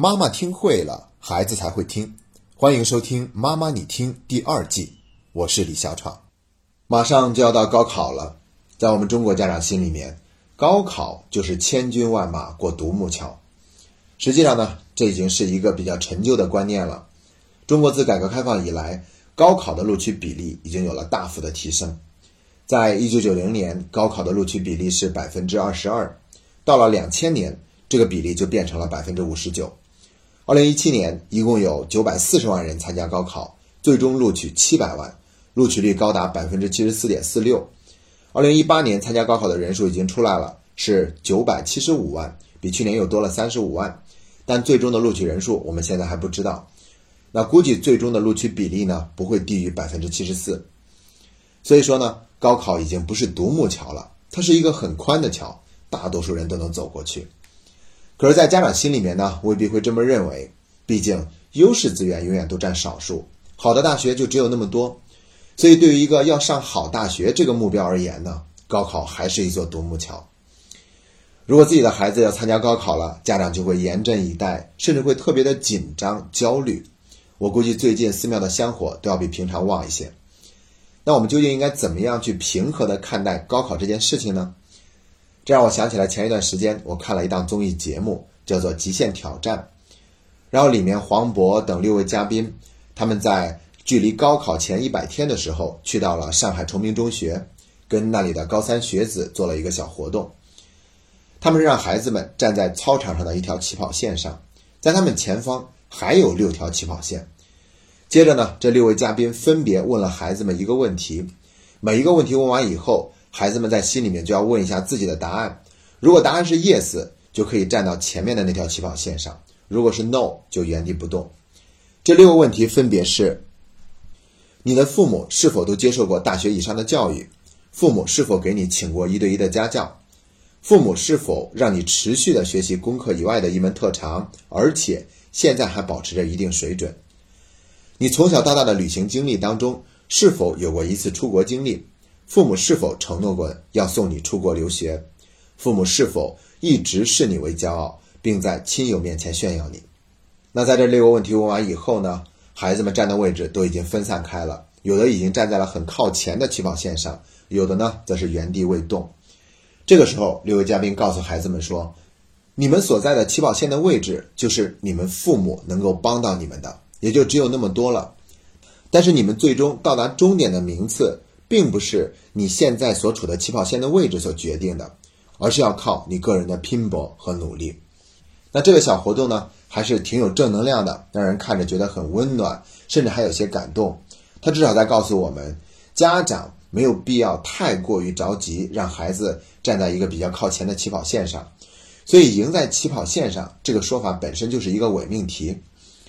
妈妈听会了，孩子才会听。欢迎收听《妈妈你听》第二季，我是李小闯。马上就要到高考了，在我们中国家长心里面，高考就是千军万马过独木桥。实际上呢，这已经是一个比较陈旧的观念了。中国自改革开放以来，高考的录取比例已经有了大幅的提升。在一九九零年，高考的录取比例是百分之二十二，到了两千年，这个比例就变成了百分之五十九。二零一七年，一共有九百四十万人参加高考，最终录取七百万，录取率高达百分之七十四点四六。二零一八年参加高考的人数已经出来了，是九百七十五万，比去年又多了三十五万。但最终的录取人数我们现在还不知道。那估计最终的录取比例呢，不会低于百分之七十四。所以说呢，高考已经不是独木桥了，它是一个很宽的桥，大多数人都能走过去。可是，在家长心里面呢，未必会这么认为。毕竟，优势资源永远都占少数，好的大学就只有那么多。所以，对于一个要上好大学这个目标而言呢，高考还是一座独木桥。如果自己的孩子要参加高考了，家长就会严阵以待，甚至会特别的紧张、焦虑。我估计最近寺庙的香火都要比平常旺一些。那我们究竟应该怎么样去平和的看待高考这件事情呢？让我想起来前一段时间我看了一档综艺节目，叫做《极限挑战》，然后里面黄渤等六位嘉宾，他们在距离高考前一百天的时候，去到了上海崇明中学，跟那里的高三学子做了一个小活动。他们是让孩子们站在操场上的一条起跑线上，在他们前方还有六条起跑线。接着呢，这六位嘉宾分别问了孩子们一个问题，每一个问题问完以后。孩子们在心里面就要问一下自己的答案，如果答案是 yes，就可以站到前面的那条起跑线上；如果是 no，就原地不动。这六个问题分别是：你的父母是否都接受过大学以上的教育？父母是否给你请过一对一的家教？父母是否让你持续的学习功课以外的一门特长，而且现在还保持着一定水准？你从小到大的旅行经历当中，是否有过一次出国经历？父母是否承诺过要送你出国留学？父母是否一直视你为骄傲，并在亲友面前炫耀你？那在这六个问题问完以后呢？孩子们站的位置都已经分散开了，有的已经站在了很靠前的起跑线上，有的呢则是原地未动。这个时候，六位嘉宾告诉孩子们说：“你们所在的起跑线的位置，就是你们父母能够帮到你们的，也就只有那么多了。但是你们最终到达终点的名次。”并不是你现在所处的起跑线的位置所决定的，而是要靠你个人的拼搏和努力。那这个小活动呢，还是挺有正能量的，让人看着觉得很温暖，甚至还有些感动。他至少在告诉我们，家长没有必要太过于着急，让孩子站在一个比较靠前的起跑线上。所以，赢在起跑线上这个说法本身就是一个伪命题，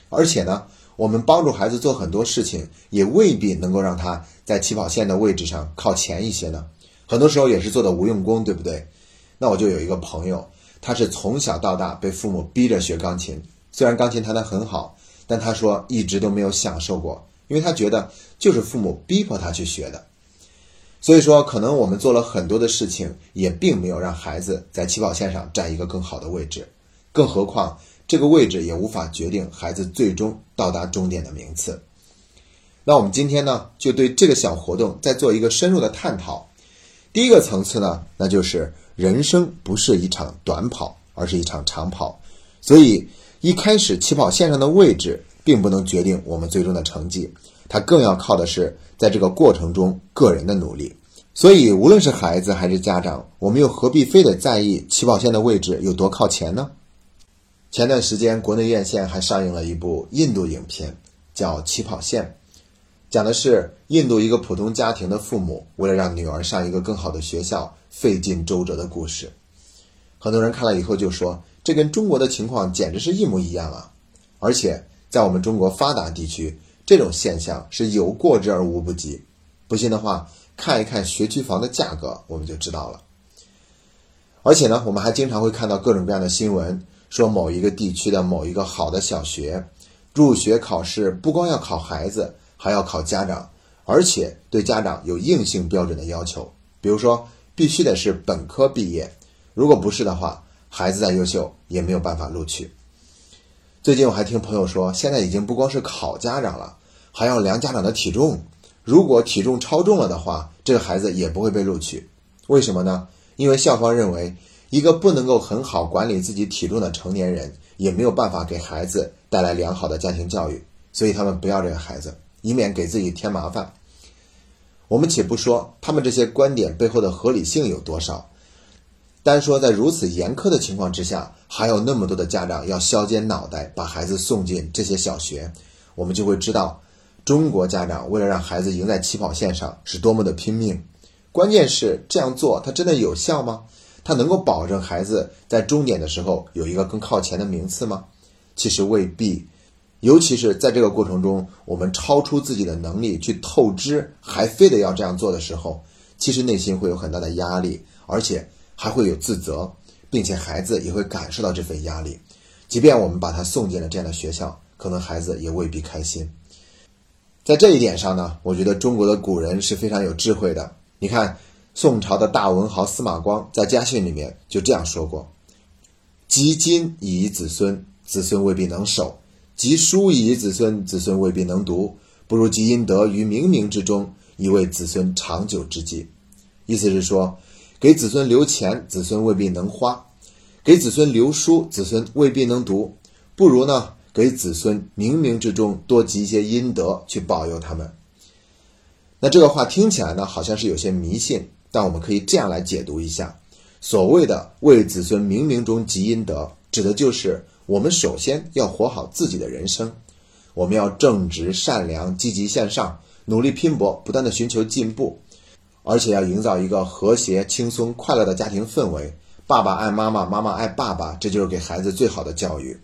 而且呢。我们帮助孩子做很多事情，也未必能够让他在起跑线的位置上靠前一些呢。很多时候也是做的无用功，对不对？那我就有一个朋友，他是从小到大被父母逼着学钢琴，虽然钢琴弹得很好，但他说一直都没有享受过，因为他觉得就是父母逼迫他去学的。所以说，可能我们做了很多的事情，也并没有让孩子在起跑线上占一个更好的位置，更何况。这个位置也无法决定孩子最终到达终点的名次。那我们今天呢，就对这个小活动再做一个深入的探讨。第一个层次呢，那就是人生不是一场短跑，而是一场长跑。所以一开始起跑线上的位置并不能决定我们最终的成绩，它更要靠的是在这个过程中个人的努力。所以无论是孩子还是家长，我们又何必非得在意起跑线的位置有多靠前呢？前段时间，国内院线还上映了一部印度影片，叫《起跑线》，讲的是印度一个普通家庭的父母为了让女儿上一个更好的学校，费尽周折的故事。很多人看了以后就说，这跟中国的情况简直是一模一样啊！而且在我们中国发达地区，这种现象是有过之而无不及。不信的话，看一看学区房的价格，我们就知道了。而且呢，我们还经常会看到各种各样的新闻。说某一个地区的某一个好的小学，入学考试不光要考孩子，还要考家长，而且对家长有硬性标准的要求，比如说必须得是本科毕业，如果不是的话，孩子再优秀也没有办法录取。最近我还听朋友说，现在已经不光是考家长了，还要量家长的体重。如果体重超重了的话，这个孩子也不会被录取。为什么呢？因为校方认为，一个不能够很好管理自己体重的成年人，也没有办法给孩子带来良好的家庭教育，所以他们不要这个孩子，以免给自己添麻烦。我们且不说他们这些观点背后的合理性有多少。单说在如此严苛的情况之下，还有那么多的家长要削尖脑袋把孩子送进这些小学，我们就会知道，中国家长为了让孩子赢在起跑线上是多么的拼命。关键是这样做，它真的有效吗？它能够保证孩子在终点的时候有一个更靠前的名次吗？其实未必。尤其是在这个过程中，我们超出自己的能力去透支，还非得要这样做的时候，其实内心会有很大的压力，而且。还会有自责，并且孩子也会感受到这份压力。即便我们把他送进了这样的学校，可能孩子也未必开心。在这一点上呢，我觉得中国的古人是非常有智慧的。你看，宋朝的大文豪司马光在家训里面就这样说过：“积金以子孙，子孙未必能守；积书以子孙，子孙未必能读。不如积阴德于冥冥之中，以为子孙长久之计。”意思是说。给子孙留钱，子孙未必能花；给子孙留书，子孙未必能读。不如呢，给子孙冥冥之中多积一些阴德，去保佑他们。那这个话听起来呢，好像是有些迷信，但我们可以这样来解读一下：所谓的为子孙冥冥中积阴德，指的就是我们首先要活好自己的人生，我们要正直善良、积极向上、努力拼搏，不断的寻求进步。而且要营造一个和谐、轻松、快乐的家庭氛围。爸爸爱妈妈，妈妈爱爸爸，这就是给孩子最好的教育。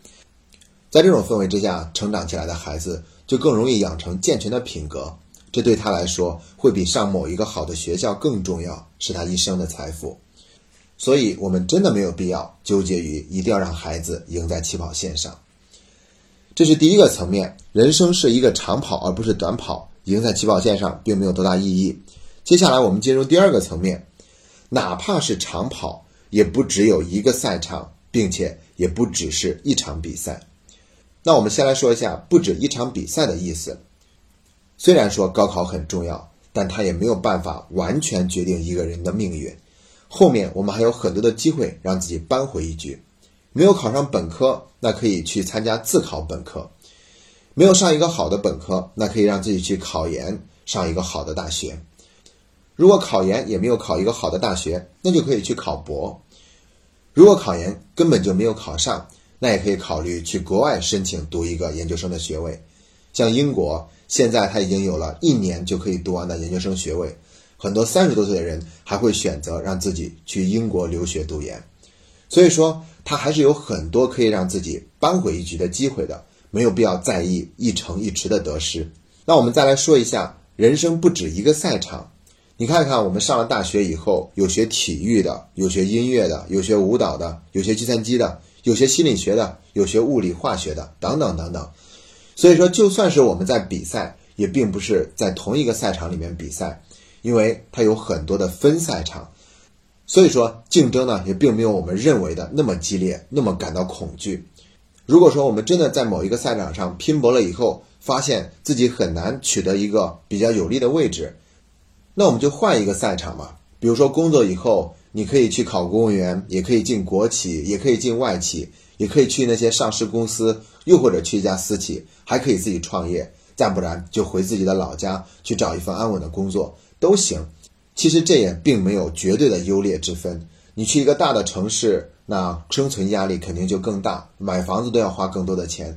在这种氛围之下成长起来的孩子，就更容易养成健全的品格。这对他来说，会比上某一个好的学校更重要，是他一生的财富。所以，我们真的没有必要纠结于一定要让孩子赢在起跑线上。这是第一个层面。人生是一个长跑，而不是短跑。赢在起跑线上，并没有多大意义。接下来我们进入第二个层面，哪怕是长跑，也不只有一个赛场，并且也不只是一场比赛。那我们先来说一下“不止一场比赛”的意思。虽然说高考很重要，但它也没有办法完全决定一个人的命运。后面我们还有很多的机会让自己扳回一局。没有考上本科，那可以去参加自考本科；没有上一个好的本科，那可以让自己去考研，上一个好的大学。如果考研也没有考一个好的大学，那就可以去考博；如果考研根本就没有考上，那也可以考虑去国外申请读一个研究生的学位。像英国现在他已经有了一年就可以读完的研究生学位，很多三十多岁的人还会选择让自己去英国留学读研。所以说，他还是有很多可以让自己扳回一局的机会的，没有必要在意一城一池的得失。那我们再来说一下，人生不止一个赛场。你看看，我们上了大学以后，有学体育的，有学音乐的，有学舞蹈的，有学计算机的，有学心理学的，有学物理化学的，等等等等。所以说，就算是我们在比赛，也并不是在同一个赛场里面比赛，因为它有很多的分赛场。所以说，竞争呢，也并没有我们认为的那么激烈，那么感到恐惧。如果说我们真的在某一个赛场上拼搏了以后，发现自己很难取得一个比较有利的位置。那我们就换一个赛场嘛，比如说工作以后，你可以去考公务员，也可以进国企，也可以进外企，也可以去那些上市公司，又或者去一家私企，还可以自己创业，再不然就回自己的老家去找一份安稳的工作都行。其实这也并没有绝对的优劣之分。你去一个大的城市，那生存压力肯定就更大，买房子都要花更多的钱；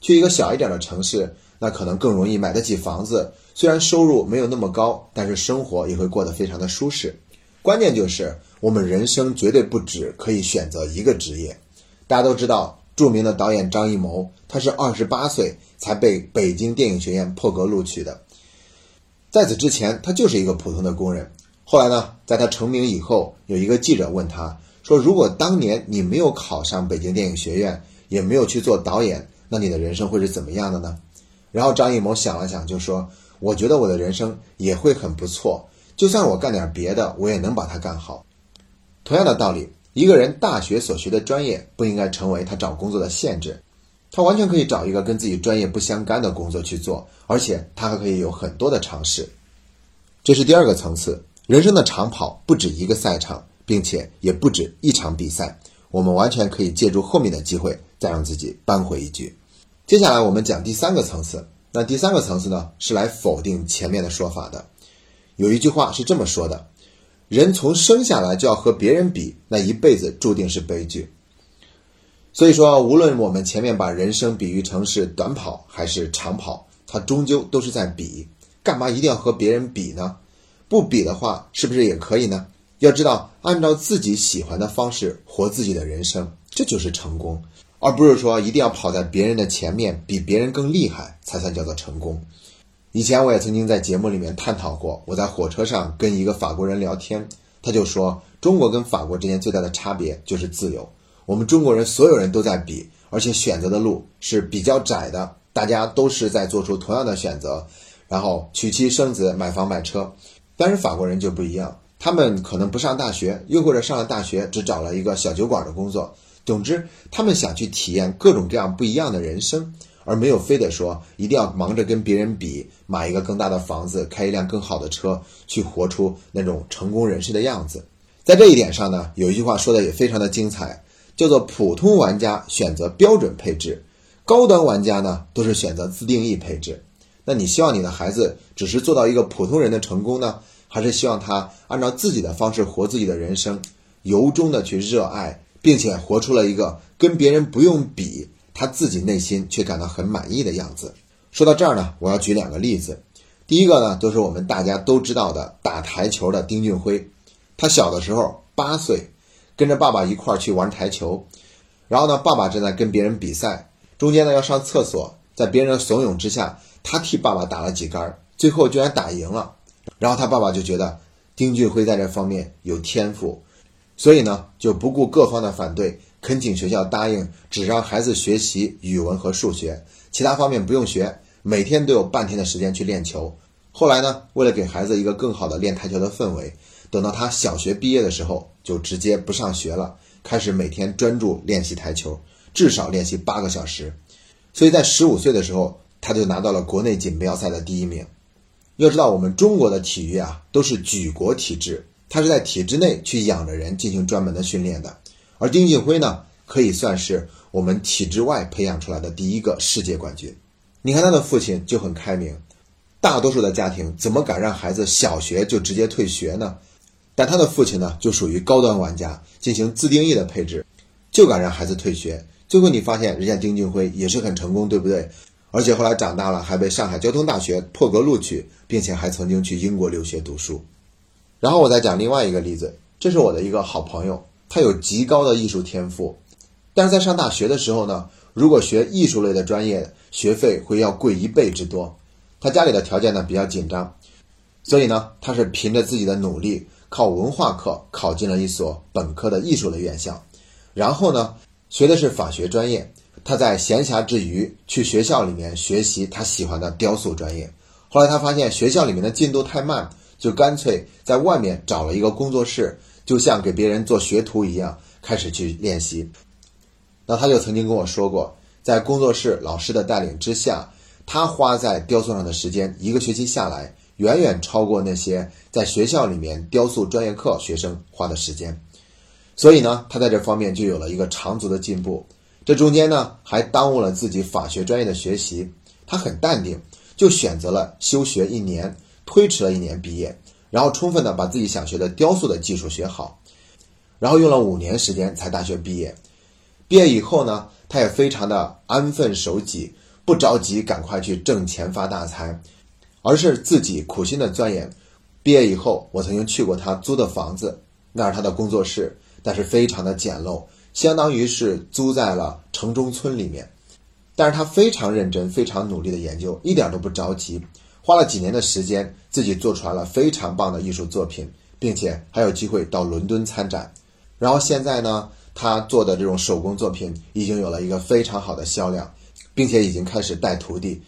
去一个小一点的城市。那可能更容易买得起房子，虽然收入没有那么高，但是生活也会过得非常的舒适。关键就是我们人生绝对不止可以选择一个职业。大家都知道，著名的导演张艺谋，他是二十八岁才被北京电影学院破格录取的，在此之前他就是一个普通的工人。后来呢，在他成名以后，有一个记者问他说：“如果当年你没有考上北京电影学院，也没有去做导演，那你的人生会是怎么样的呢？”然后张艺谋想了想，就说：“我觉得我的人生也会很不错，就算我干点别的，我也能把它干好。”同样的道理，一个人大学所学的专业不应该成为他找工作的限制。他完全可以找一个跟自己专业不相干的工作去做，而且他还可以有很多的尝试。这是第二个层次，人生的长跑不止一个赛场，并且也不止一场比赛，我们完全可以借助后面的机会再让自己扳回一局。接下来我们讲第三个层次，那第三个层次呢是来否定前面的说法的。有一句话是这么说的：人从生下来就要和别人比，那一辈子注定是悲剧。所以说，无论我们前面把人生比喻成是短跑还是长跑，它终究都是在比。干嘛一定要和别人比呢？不比的话，是不是也可以呢？要知道，按照自己喜欢的方式活自己的人生，这就是成功，而不是说一定要跑在别人的前面，比别人更厉害才算叫做成功。以前我也曾经在节目里面探讨过，我在火车上跟一个法国人聊天，他就说，中国跟法国之间最大的差别就是自由。我们中国人所有人都在比，而且选择的路是比较窄的，大家都是在做出同样的选择，然后娶妻生子、买房买车。但是法国人就不一样，他们可能不上大学，又或者上了大学只找了一个小酒馆的工作。总之，他们想去体验各种各样不一样的人生，而没有非得说一定要忙着跟别人比，买一个更大的房子，开一辆更好的车，去活出那种成功人士的样子。在这一点上呢，有一句话说的也非常的精彩。叫做普通玩家选择标准配置，高端玩家呢都是选择自定义配置。那你希望你的孩子只是做到一个普通人的成功呢，还是希望他按照自己的方式活自己的人生，由衷的去热爱，并且活出了一个跟别人不用比，他自己内心却感到很满意的样子？说到这儿呢，我要举两个例子。第一个呢，就是我们大家都知道的打台球的丁俊晖，他小的时候八岁。跟着爸爸一块儿去玩台球，然后呢，爸爸正在跟别人比赛，中间呢要上厕所，在别人的怂恿之下，他替爸爸打了几杆，最后居然打赢了。然后他爸爸就觉得丁俊晖在这方面有天赋，所以呢就不顾各方的反对，恳请学校答应只让孩子学习语文和数学，其他方面不用学，每天都有半天的时间去练球。后来呢，为了给孩子一个更好的练台球的氛围。等到他小学毕业的时候，就直接不上学了，开始每天专注练习台球，至少练习八个小时。所以在十五岁的时候，他就拿到了国内锦标赛的第一名。要知道，我们中国的体育啊，都是举国体制，他是在体制内去养着人进行专门的训练的。而丁俊晖呢，可以算是我们体制外培养出来的第一个世界冠军。你看他的父亲就很开明，大多数的家庭怎么敢让孩子小学就直接退学呢？但他的父亲呢，就属于高端玩家，进行自定义的配置，就敢让孩子退学。最后你发现，人家丁俊晖也是很成功，对不对？而且后来长大了，还被上海交通大学破格录取，并且还曾经去英国留学读书。然后我再讲另外一个例子，这是我的一个好朋友，他有极高的艺术天赋，但是在上大学的时候呢，如果学艺术类的专业，学费会要贵一倍之多。他家里的条件呢比较紧张，所以呢，他是凭着自己的努力。靠文化课考进了一所本科的艺术类院校，然后呢，学的是法学专业。他在闲暇之余去学校里面学习他喜欢的雕塑专业。后来他发现学校里面的进度太慢，就干脆在外面找了一个工作室，就像给别人做学徒一样，开始去练习。那他就曾经跟我说过，在工作室老师的带领之下，他花在雕塑上的时间，一个学期下来。远远超过那些在学校里面雕塑专业课学生花的时间，所以呢，他在这方面就有了一个长足的进步。这中间呢，还耽误了自己法学专业的学习。他很淡定，就选择了休学一年，推迟了一年毕业，然后充分的把自己想学的雕塑的技术学好，然后用了五年时间才大学毕业。毕业以后呢，他也非常的安分守己，不着急赶快去挣钱发大财。而是自己苦心的钻研。毕业以后，我曾经去过他租的房子，那是他的工作室，但是非常的简陋，相当于是租在了城中村里面。但是他非常认真、非常努力的研究，一点都不着急，花了几年的时间，自己做出来了非常棒的艺术作品，并且还有机会到伦敦参展。然后现在呢，他做的这种手工作品已经有了一个非常好的销量，并且已经开始带徒弟。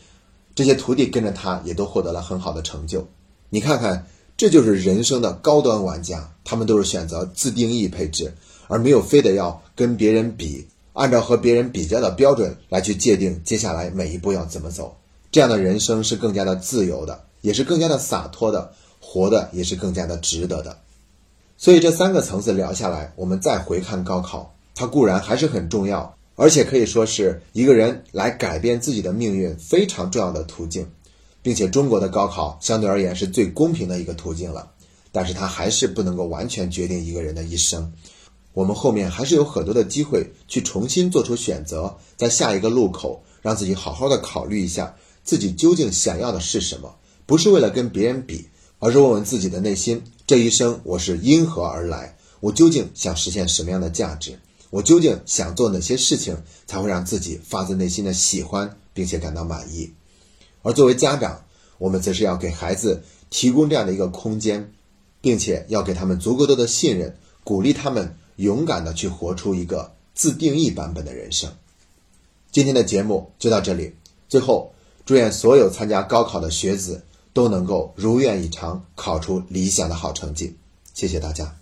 这些徒弟跟着他，也都获得了很好的成就。你看看，这就是人生的高端玩家，他们都是选择自定义配置，而没有非得要跟别人比，按照和别人比较的标准来去界定接下来每一步要怎么走。这样的人生是更加的自由的，也是更加的洒脱的，活的也是更加的值得的。所以这三个层次聊下来，我们再回看高考，它固然还是很重要，而且可以说是一个人来改变自己的命运非常重要的途径，并且中国的高考相对而言是最公平的一个途径了。但是它还是不能够完全决定一个人的一生。我们后面还是有很多的机会去重新做出选择，在下一个路口让自己好好的考虑一下自己究竟想要的是什么，不是为了跟别人比，而是问问自己的内心：这一生我是因何而来？我究竟想实现什么样的价值？我究竟想做哪些事情才会让自己发自内心的喜欢并且感到满意？而作为家长，我们则是要给孩子提供这样的一个空间。并且要给他们足够多的信任，鼓励他们勇敢的去活出一个自定义版本的人生。今天的节目就到这里，最后祝愿所有参加高考的学子都能够如愿以偿，考出理想的好成绩。谢谢大家。